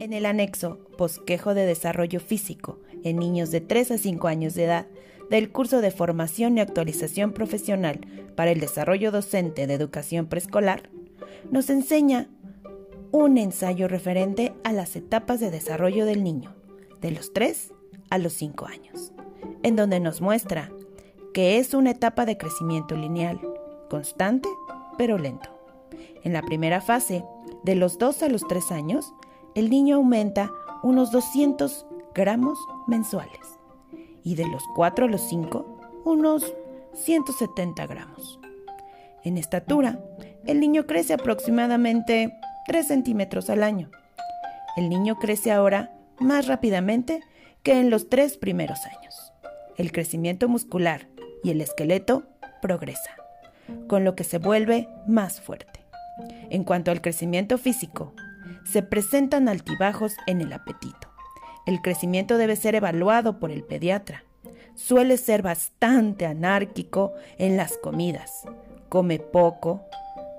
En el anexo Bosquejo de Desarrollo Físico en niños de 3 a 5 años de edad del curso de formación y actualización profesional para el desarrollo docente de educación preescolar, nos enseña un ensayo referente a las etapas de desarrollo del niño, de los 3 a los 5 años, en donde nos muestra que es una etapa de crecimiento lineal, constante pero lento. En la primera fase, de los 2 a los 3 años, el niño aumenta unos 200 gramos mensuales y de los 4 a los 5 unos 170 gramos. En estatura, el niño crece aproximadamente 3 centímetros al año. El niño crece ahora más rápidamente que en los tres primeros años. El crecimiento muscular y el esqueleto progresa, con lo que se vuelve más fuerte. En cuanto al crecimiento físico, se presentan altibajos en el apetito. El crecimiento debe ser evaluado por el pediatra. Suele ser bastante anárquico en las comidas. Come poco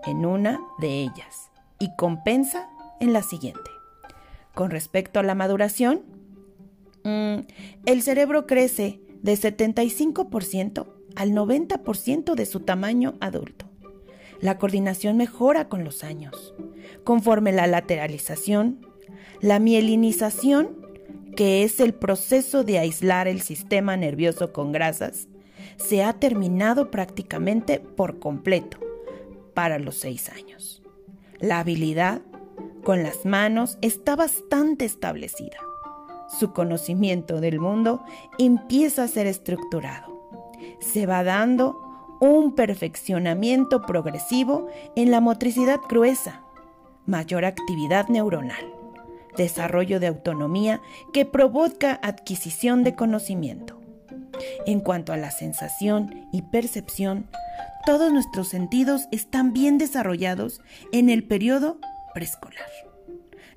en una de ellas y compensa en la siguiente. Con respecto a la maduración, mm, el cerebro crece de 75% al 90% de su tamaño adulto. La coordinación mejora con los años. Conforme la lateralización, la mielinización, que es el proceso de aislar el sistema nervioso con grasas, se ha terminado prácticamente por completo para los seis años. La habilidad con las manos está bastante establecida. Su conocimiento del mundo empieza a ser estructurado. Se va dando un perfeccionamiento progresivo en la motricidad gruesa, mayor actividad neuronal, desarrollo de autonomía que provoca adquisición de conocimiento. En cuanto a la sensación y percepción, todos nuestros sentidos están bien desarrollados en el periodo preescolar.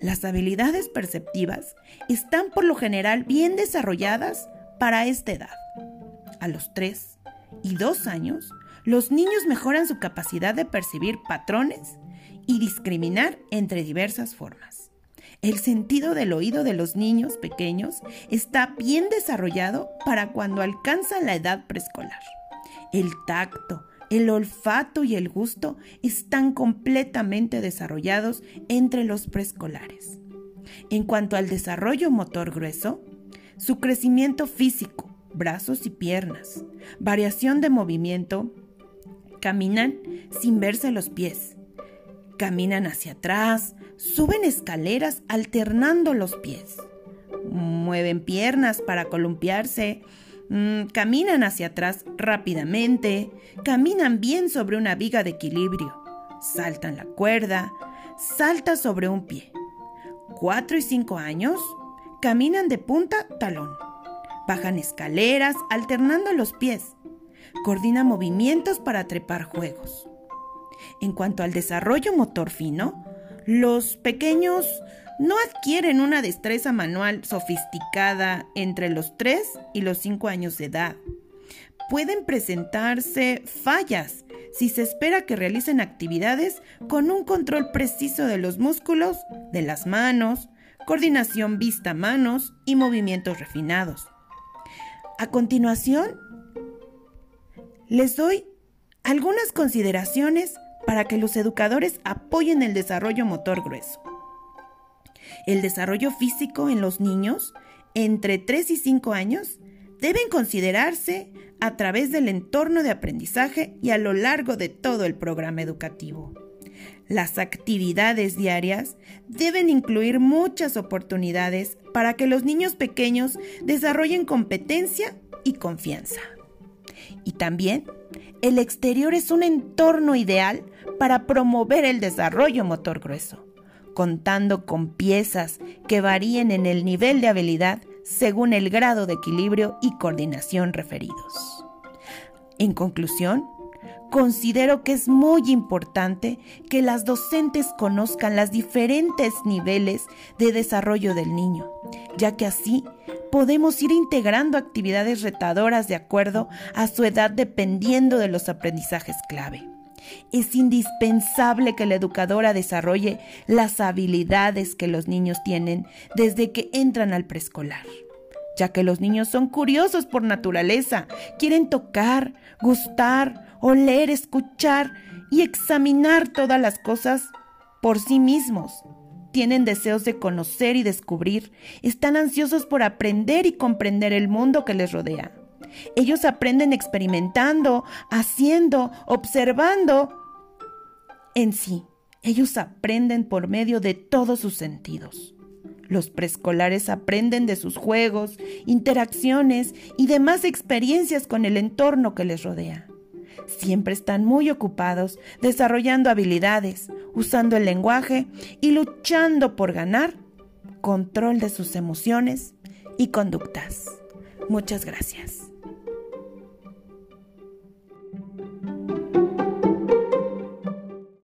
Las habilidades perceptivas están por lo general bien desarrolladas para esta edad. A los 3, y dos años, los niños mejoran su capacidad de percibir patrones y discriminar entre diversas formas. El sentido del oído de los niños pequeños está bien desarrollado para cuando alcanzan la edad preescolar. El tacto, el olfato y el gusto están completamente desarrollados entre los preescolares. En cuanto al desarrollo motor grueso, su crecimiento físico, brazos y piernas, variación de movimiento, caminan sin verse los pies, caminan hacia atrás, suben escaleras alternando los pies, mueven piernas para columpiarse, mm, caminan hacia atrás rápidamente, caminan bien sobre una viga de equilibrio, saltan la cuerda, salta sobre un pie. Cuatro y cinco años, caminan de punta talón. Bajan escaleras alternando los pies. Coordina movimientos para trepar juegos. En cuanto al desarrollo motor fino, los pequeños no adquieren una destreza manual sofisticada entre los 3 y los 5 años de edad. Pueden presentarse fallas si se espera que realicen actividades con un control preciso de los músculos, de las manos, coordinación vista-manos y movimientos refinados. A continuación, les doy algunas consideraciones para que los educadores apoyen el desarrollo motor grueso. El desarrollo físico en los niños entre 3 y 5 años deben considerarse a través del entorno de aprendizaje y a lo largo de todo el programa educativo. Las actividades diarias deben incluir muchas oportunidades para que los niños pequeños desarrollen competencia y confianza. Y también, el exterior es un entorno ideal para promover el desarrollo motor grueso, contando con piezas que varíen en el nivel de habilidad según el grado de equilibrio y coordinación referidos. En conclusión, Considero que es muy importante que las docentes conozcan los diferentes niveles de desarrollo del niño, ya que así podemos ir integrando actividades retadoras de acuerdo a su edad dependiendo de los aprendizajes clave. Es indispensable que la educadora desarrolle las habilidades que los niños tienen desde que entran al preescolar, ya que los niños son curiosos por naturaleza, quieren tocar, gustar, oler, escuchar y examinar todas las cosas por sí mismos. Tienen deseos de conocer y descubrir, están ansiosos por aprender y comprender el mundo que les rodea. Ellos aprenden experimentando, haciendo, observando. En sí, ellos aprenden por medio de todos sus sentidos. Los preescolares aprenden de sus juegos, interacciones y demás experiencias con el entorno que les rodea. Siempre están muy ocupados desarrollando habilidades, usando el lenguaje y luchando por ganar control de sus emociones y conductas. Muchas gracias.